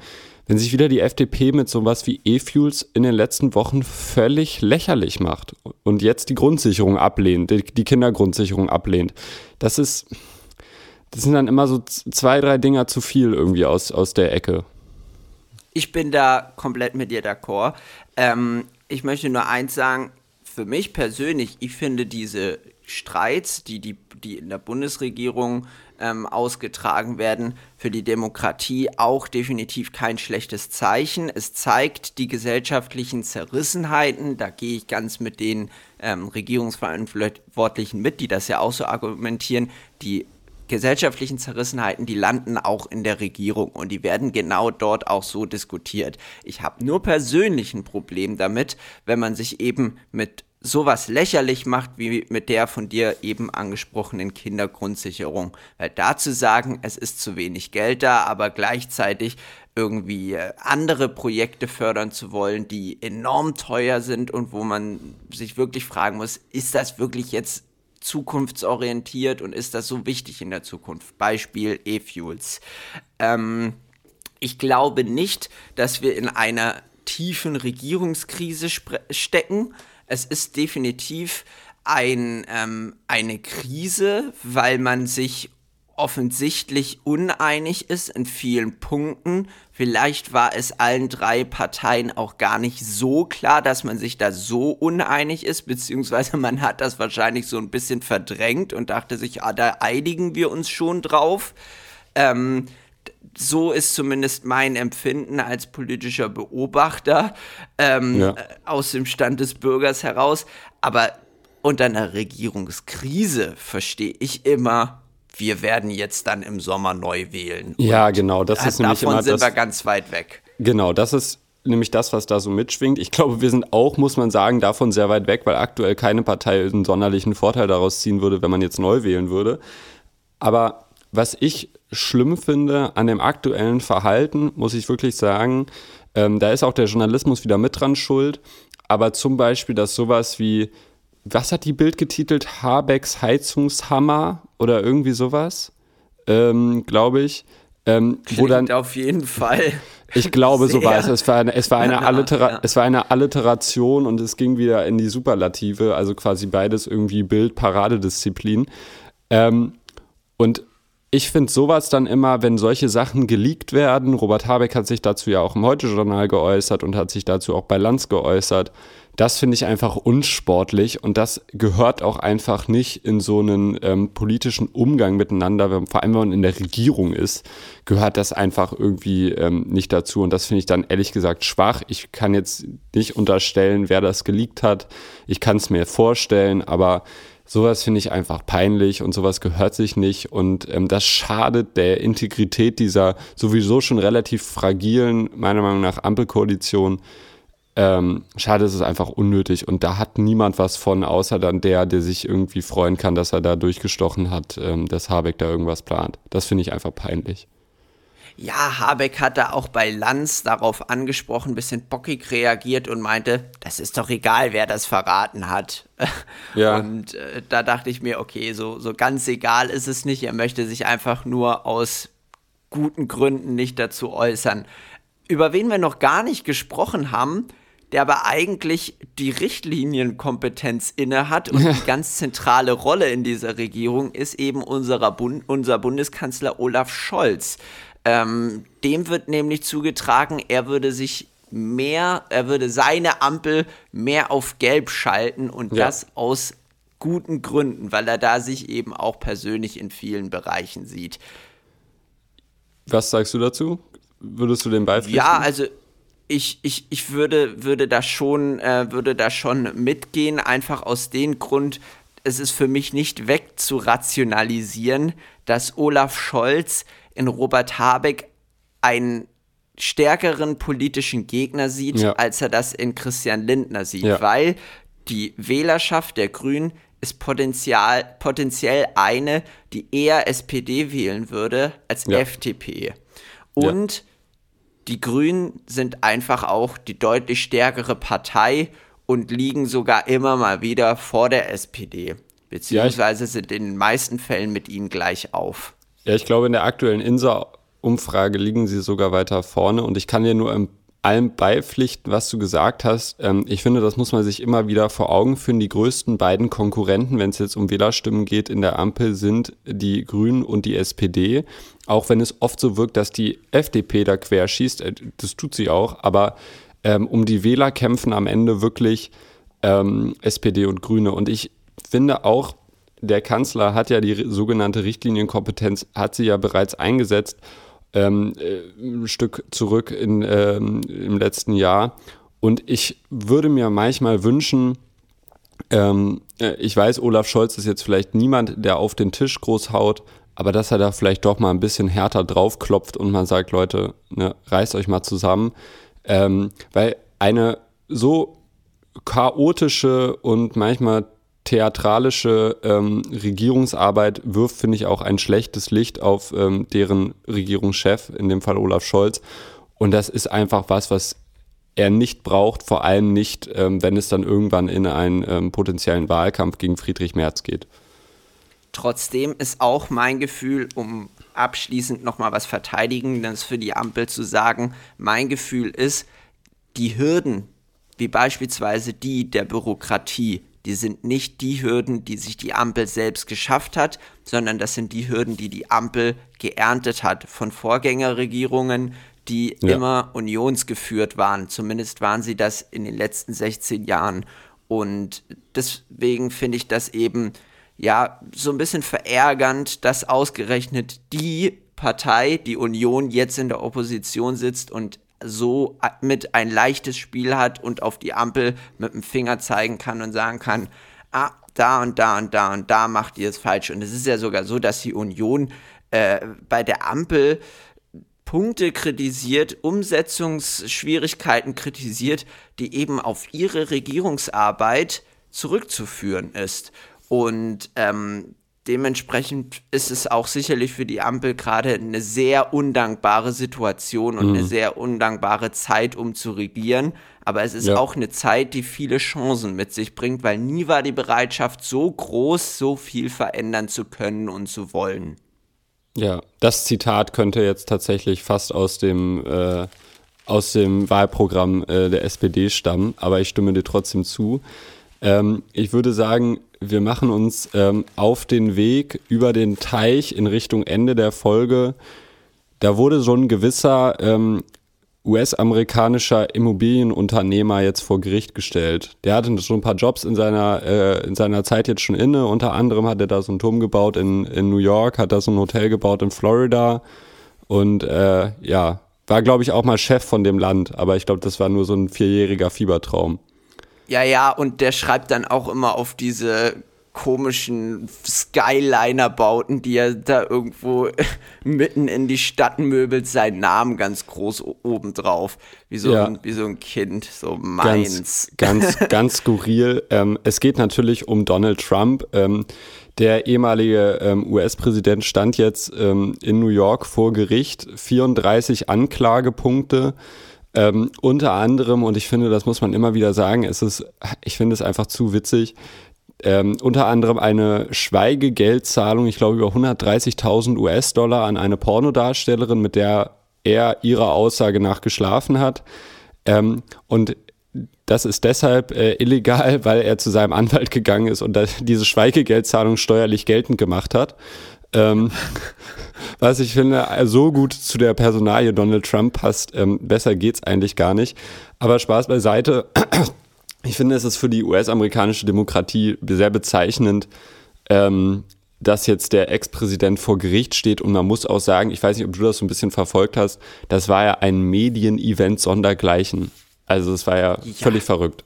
wenn sich wieder die FDP mit sowas wie E-Fuels in den letzten Wochen völlig lächerlich macht und jetzt die Grundsicherung ablehnt, die Kindergrundsicherung ablehnt. Das ist, das sind dann immer so zwei, drei Dinger zu viel irgendwie aus, aus der Ecke. Ich bin da komplett mit dir d'accord. Ähm, ich möchte nur eins sagen, für mich persönlich, ich finde diese Streits, die, die, die in der Bundesregierung ähm, ausgetragen werden, für die Demokratie auch definitiv kein schlechtes Zeichen. Es zeigt die gesellschaftlichen Zerrissenheiten, da gehe ich ganz mit den ähm, Regierungsverantwortlichen mit, die das ja auch so argumentieren, die gesellschaftlichen Zerrissenheiten, die landen auch in der Regierung und die werden genau dort auch so diskutiert. Ich habe nur persönlich ein Problem damit, wenn man sich eben mit sowas lächerlich macht wie mit der von dir eben angesprochenen Kindergrundsicherung. Weil da zu sagen, es ist zu wenig Geld da, aber gleichzeitig irgendwie äh, andere Projekte fördern zu wollen, die enorm teuer sind und wo man sich wirklich fragen muss, ist das wirklich jetzt zukunftsorientiert und ist das so wichtig in der Zukunft? Beispiel E-Fuels. Ähm, ich glaube nicht, dass wir in einer tiefen Regierungskrise stecken. Es ist definitiv ein, ähm, eine Krise, weil man sich offensichtlich uneinig ist in vielen Punkten. Vielleicht war es allen drei Parteien auch gar nicht so klar, dass man sich da so uneinig ist, beziehungsweise man hat das wahrscheinlich so ein bisschen verdrängt und dachte sich, ah, da einigen wir uns schon drauf. Ähm, so ist zumindest mein Empfinden als politischer Beobachter ähm, ja. aus dem Stand des Bürgers heraus. Aber unter einer Regierungskrise verstehe ich immer, wir werden jetzt dann im Sommer neu wählen. Ja, genau. Das ist nämlich davon immer sind das, wir ganz weit weg. Genau, das ist nämlich das, was da so mitschwingt. Ich glaube, wir sind auch, muss man sagen, davon sehr weit weg, weil aktuell keine Partei einen sonderlichen Vorteil daraus ziehen würde, wenn man jetzt neu wählen würde. Aber was ich schlimm finde an dem aktuellen Verhalten, muss ich wirklich sagen, ähm, da ist auch der Journalismus wieder mit dran schuld. Aber zum Beispiel, dass sowas wie was hat die Bild getitelt? Habecks Heizungshammer oder irgendwie sowas, ähm, glaube ich. Ähm, wo dann auf jeden Fall. Ich glaube, so war es. Es war eine, es war eine, Allitera ja. es war eine Alliteration und es ging wieder in die Superlative, also quasi beides irgendwie Bild-Paradedisziplin. Ähm, und ich finde sowas dann immer, wenn solche Sachen geleakt werden, Robert Habeck hat sich dazu ja auch im Heute-Journal geäußert und hat sich dazu auch bei Lanz geäußert, das finde ich einfach unsportlich und das gehört auch einfach nicht in so einen ähm, politischen Umgang miteinander, wenn, vor allem wenn man in der Regierung ist, gehört das einfach irgendwie ähm, nicht dazu und das finde ich dann ehrlich gesagt schwach. Ich kann jetzt nicht unterstellen, wer das geleakt hat. Ich kann es mir vorstellen, aber Sowas finde ich einfach peinlich und sowas gehört sich nicht und ähm, das schadet der Integrität dieser sowieso schon relativ fragilen, meiner Meinung nach, Ampelkoalition. Ähm, schade, ist es einfach unnötig und da hat niemand was von, außer dann der, der sich irgendwie freuen kann, dass er da durchgestochen hat, ähm, dass Habeck da irgendwas plant. Das finde ich einfach peinlich. Ja, Habeck hat da auch bei Lanz darauf angesprochen, ein bisschen bockig reagiert und meinte, das ist doch egal, wer das verraten hat. Ja. Und äh, da dachte ich mir, okay, so, so ganz egal ist es nicht. Er möchte sich einfach nur aus guten Gründen nicht dazu äußern. Über wen wir noch gar nicht gesprochen haben, der aber eigentlich die Richtlinienkompetenz innehat und die ganz zentrale Rolle in dieser Regierung ist eben unserer Bund unser Bundeskanzler Olaf Scholz. Ähm, dem wird nämlich zugetragen, er würde sich mehr, er würde seine Ampel mehr auf Gelb schalten und ja. das aus guten Gründen, weil er da sich eben auch persönlich in vielen Bereichen sieht. Was sagst du dazu? Würdest du dem beipflichten? Ja, also ich, ich, ich würde, würde, da schon, äh, würde da schon mitgehen, einfach aus dem Grund, es ist für mich nicht wegzurationalisieren, dass Olaf Scholz in Robert Habeck einen stärkeren politischen Gegner sieht, ja. als er das in Christian Lindner sieht, ja. weil die Wählerschaft der Grünen ist potenziell, potenziell eine, die eher SPD wählen würde als ja. FDP. Und die Grünen sind einfach auch die deutlich stärkere Partei und liegen sogar immer mal wieder vor der SPD, beziehungsweise sind in den meisten Fällen mit ihnen gleich auf. Ja, ich glaube, in der aktuellen INSA-Umfrage liegen sie sogar weiter vorne und ich kann dir nur allem beipflichten, was du gesagt hast. Ähm, ich finde, das muss man sich immer wieder vor Augen führen. Die größten beiden Konkurrenten, wenn es jetzt um Wählerstimmen geht, in der Ampel sind die Grünen und die SPD. Auch wenn es oft so wirkt, dass die FDP da querschießt, äh, das tut sie auch, aber ähm, um die Wähler kämpfen am Ende wirklich ähm, SPD und Grüne. Und ich finde auch, der Kanzler hat ja die sogenannte Richtlinienkompetenz, hat sie ja bereits eingesetzt, ähm, äh, ein Stück zurück in, ähm, im letzten Jahr. Und ich würde mir manchmal wünschen, ähm, äh, ich weiß, Olaf Scholz ist jetzt vielleicht niemand, der auf den Tisch groß haut, aber dass er da vielleicht doch mal ein bisschen härter draufklopft und man sagt, Leute, ne, reißt euch mal zusammen. Ähm, weil eine so chaotische und manchmal theatralische ähm, Regierungsarbeit wirft, finde ich, auch ein schlechtes Licht auf ähm, deren Regierungschef, in dem Fall Olaf Scholz. Und das ist einfach was, was er nicht braucht, vor allem nicht, ähm, wenn es dann irgendwann in einen ähm, potenziellen Wahlkampf gegen Friedrich Merz geht. Trotzdem ist auch mein Gefühl, um abschließend nochmal was Verteidigendes für die Ampel zu sagen, mein Gefühl ist, die Hürden, wie beispielsweise die der Bürokratie, die sind nicht die Hürden, die sich die Ampel selbst geschafft hat, sondern das sind die Hürden, die die Ampel geerntet hat von Vorgängerregierungen, die ja. immer unionsgeführt waren. Zumindest waren sie das in den letzten 16 Jahren. Und deswegen finde ich das eben ja so ein bisschen verärgernd, dass ausgerechnet die Partei, die Union, jetzt in der Opposition sitzt und so mit ein leichtes Spiel hat und auf die Ampel mit dem Finger zeigen kann und sagen kann, ah, da und da und da und da macht ihr es falsch. Und es ist ja sogar so, dass die Union äh, bei der Ampel Punkte kritisiert, Umsetzungsschwierigkeiten kritisiert, die eben auf ihre Regierungsarbeit zurückzuführen ist. Und ähm, dementsprechend ist es auch sicherlich für die Ampel gerade eine sehr undankbare Situation und mhm. eine sehr undankbare Zeit, um zu regieren. Aber es ist ja. auch eine Zeit, die viele Chancen mit sich bringt, weil nie war die Bereitschaft so groß, so viel verändern zu können und zu wollen. Ja, das Zitat könnte jetzt tatsächlich fast aus dem äh, aus dem Wahlprogramm äh, der SPD stammen, aber ich stimme dir trotzdem zu. Ähm, ich würde sagen, wir machen uns ähm, auf den Weg über den Teich in Richtung Ende der Folge. Da wurde so ein gewisser ähm, US-amerikanischer Immobilienunternehmer jetzt vor Gericht gestellt. Der hatte schon ein paar Jobs in seiner, äh, in seiner Zeit jetzt schon inne. Unter anderem hat er da so einen Turm gebaut in, in New York, hat da so ein Hotel gebaut in Florida und äh, ja, war glaube ich auch mal Chef von dem Land, aber ich glaube, das war nur so ein vierjähriger Fiebertraum. Ja, ja, und der schreibt dann auch immer auf diese komischen Skyliner-Bauten, die er da irgendwo mitten in die Stadt möbelt, seinen Namen ganz groß oben drauf. Wie so, ja. ein, wie so ein Kind, so meins. Ganz, ganz, ganz skurril. Ähm, es geht natürlich um Donald Trump. Ähm, der ehemalige ähm, US-Präsident stand jetzt ähm, in New York vor Gericht, 34 Anklagepunkte. Ähm, unter anderem, und ich finde, das muss man immer wieder sagen, es ist, ich finde es einfach zu witzig, ähm, unter anderem eine Schweigegeldzahlung, ich glaube über 130.000 US-Dollar an eine Pornodarstellerin, mit der er ihrer Aussage nach geschlafen hat. Ähm, und das ist deshalb äh, illegal, weil er zu seinem Anwalt gegangen ist und diese Schweigegeldzahlung steuerlich geltend gemacht hat. Ähm, was ich finde, so gut zu der Personalie Donald Trump passt. Ähm, besser geht's eigentlich gar nicht. Aber Spaß beiseite. Ich finde, es ist für die US-amerikanische Demokratie sehr bezeichnend, ähm, dass jetzt der Ex-Präsident vor Gericht steht und man muss auch sagen, ich weiß nicht, ob du das so ein bisschen verfolgt hast, das war ja ein Medien-Event sondergleichen. Also es war ja, ja, völlig verrückt.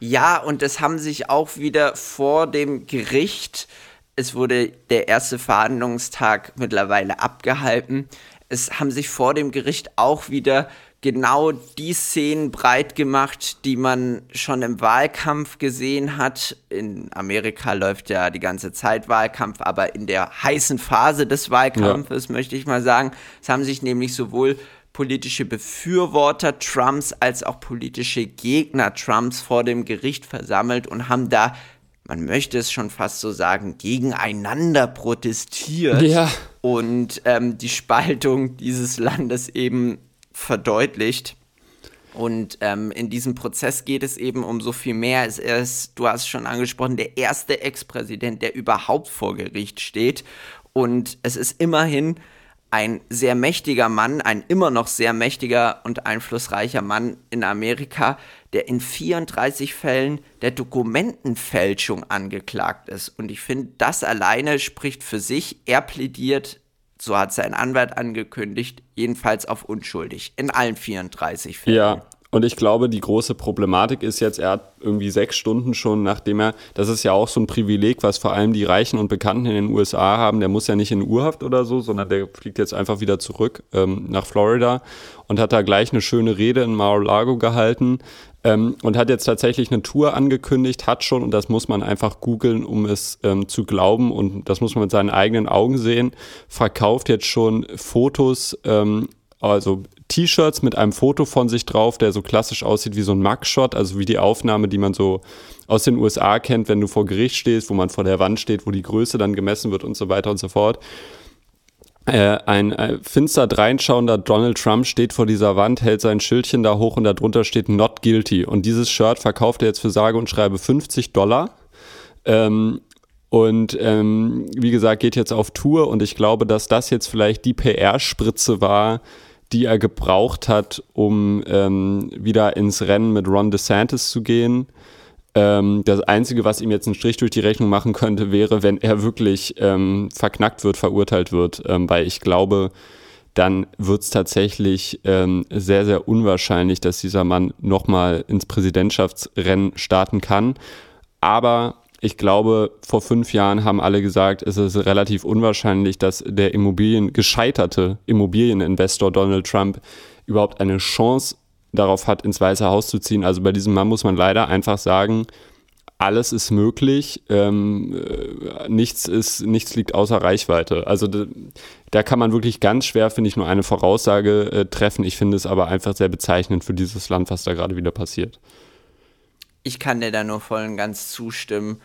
Ja, und es haben sich auch wieder vor dem Gericht, es wurde der erste Verhandlungstag mittlerweile abgehalten, es haben sich vor dem Gericht auch wieder genau die Szenen breit gemacht, die man schon im Wahlkampf gesehen hat. In Amerika läuft ja die ganze Zeit Wahlkampf, aber in der heißen Phase des Wahlkampfes, ja. möchte ich mal sagen, es haben sich nämlich sowohl politische Befürworter Trumps als auch politische Gegner Trumps vor dem Gericht versammelt und haben da, man möchte es schon fast so sagen, gegeneinander protestiert ja. und ähm, die Spaltung dieses Landes eben verdeutlicht. Und ähm, in diesem Prozess geht es eben um so viel mehr. Es ist, du hast schon angesprochen, der erste Ex-Präsident, der überhaupt vor Gericht steht. Und es ist immerhin ein sehr mächtiger Mann, ein immer noch sehr mächtiger und einflussreicher Mann in Amerika, der in 34 Fällen der Dokumentenfälschung angeklagt ist. Und ich finde, das alleine spricht für sich. Er plädiert so hat sein Anwalt angekündigt, jedenfalls auf unschuldig in allen 34 Fällen. Ja, und ich glaube, die große Problematik ist jetzt, er hat irgendwie sechs Stunden schon, nachdem er, das ist ja auch so ein Privileg, was vor allem die Reichen und Bekannten in den USA haben, der muss ja nicht in Urhaft oder so, sondern der fliegt jetzt einfach wieder zurück ähm, nach Florida und hat da gleich eine schöne Rede in Mar-a-Lago gehalten, ähm, und hat jetzt tatsächlich eine Tour angekündigt, hat schon, und das muss man einfach googeln, um es ähm, zu glauben, und das muss man mit seinen eigenen Augen sehen, verkauft jetzt schon Fotos, ähm, also T-Shirts mit einem Foto von sich drauf, der so klassisch aussieht wie so ein Mugshot, also wie die Aufnahme, die man so aus den USA kennt, wenn du vor Gericht stehst, wo man vor der Wand steht, wo die Größe dann gemessen wird und so weiter und so fort. Äh, ein äh, finster dreinschauender Donald Trump steht vor dieser Wand, hält sein Schildchen da hoch und darunter steht Not Guilty. Und dieses Shirt verkauft er jetzt für sage und schreibe 50 Dollar. Ähm, und ähm, wie gesagt, geht jetzt auf Tour und ich glaube, dass das jetzt vielleicht die PR-Spritze war, die er gebraucht hat, um ähm, wieder ins Rennen mit Ron DeSantis zu gehen. Ähm, das Einzige, was ihm jetzt einen Strich durch die Rechnung machen könnte, wäre, wenn er wirklich ähm, verknackt wird, verurteilt wird, ähm, weil ich glaube, dann wird es tatsächlich ähm, sehr, sehr unwahrscheinlich, dass dieser Mann nochmal ins Präsidentschaftsrennen starten kann. Aber ich glaube, vor fünf Jahren haben alle gesagt, es ist relativ unwahrscheinlich, dass der Immobilien gescheiterte Immobilieninvestor Donald Trump überhaupt eine Chance darauf hat, ins Weiße Haus zu ziehen. Also bei diesem Mann muss man leider einfach sagen, alles ist möglich, ähm, äh, nichts ist, nichts liegt außer Reichweite. Also da, da kann man wirklich ganz schwer, finde ich, nur eine Voraussage äh, treffen. Ich finde es aber einfach sehr bezeichnend für dieses Land, was da gerade wieder passiert. Ich kann dir da nur voll und ganz zustimmen.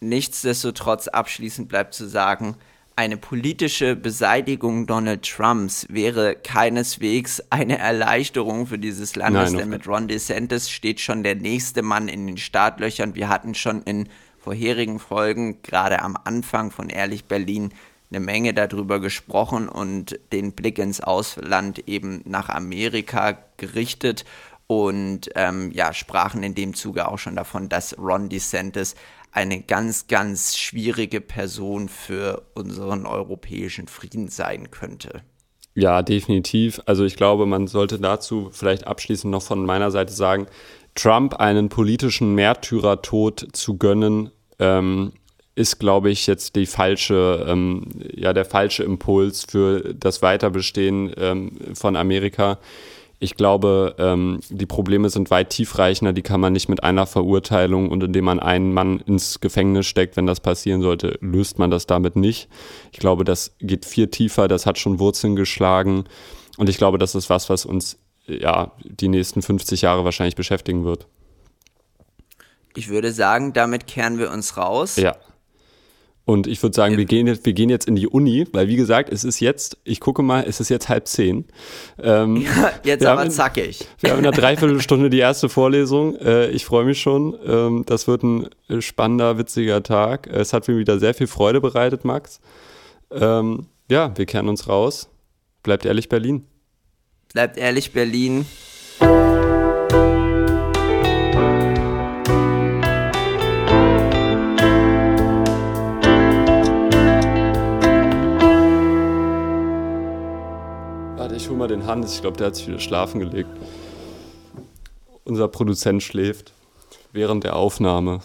Nichtsdestotrotz abschließend bleibt zu sagen, eine politische Beseitigung Donald Trumps wäre keineswegs eine Erleichterung für dieses Landes, denn mit Ron DeSantis steht schon der nächste Mann in den Startlöchern. Wir hatten schon in vorherigen Folgen, gerade am Anfang von Ehrlich Berlin, eine Menge darüber gesprochen und den Blick ins Ausland eben nach Amerika gerichtet und ähm, ja, sprachen in dem Zuge auch schon davon, dass Ron DeSantis eine ganz, ganz schwierige Person für unseren europäischen Frieden sein könnte. Ja, definitiv. Also ich glaube, man sollte dazu vielleicht abschließend noch von meiner Seite sagen, Trump einen politischen Märtyrertod zu gönnen, ähm, ist, glaube ich, jetzt die falsche, ähm, ja, der falsche Impuls für das Weiterbestehen ähm, von Amerika. Ich glaube, ähm, die Probleme sind weit tiefreichender, die kann man nicht mit einer Verurteilung und indem man einen Mann ins Gefängnis steckt, wenn das passieren sollte, löst man das damit nicht. Ich glaube, das geht viel tiefer, das hat schon Wurzeln geschlagen und ich glaube, das ist was, was uns ja die nächsten 50 Jahre wahrscheinlich beschäftigen wird. Ich würde sagen, damit kehren wir uns raus. Ja. Und ich würde sagen, wir gehen, jetzt, wir gehen jetzt in die Uni, weil wie gesagt, es ist jetzt, ich gucke mal, es ist jetzt halb zehn. Ähm, ja, jetzt aber haben, zackig. Wir haben in einer Dreiviertelstunde die erste Vorlesung. Äh, ich freue mich schon. Ähm, das wird ein spannender, witziger Tag. Es hat mir wieder sehr viel Freude bereitet, Max. Ähm, ja, wir kehren uns raus. Bleibt ehrlich, Berlin. Bleibt ehrlich, Berlin. Mal den Hannes. Ich glaube, der hat sich wieder schlafen gelegt. Unser Produzent schläft während der Aufnahme.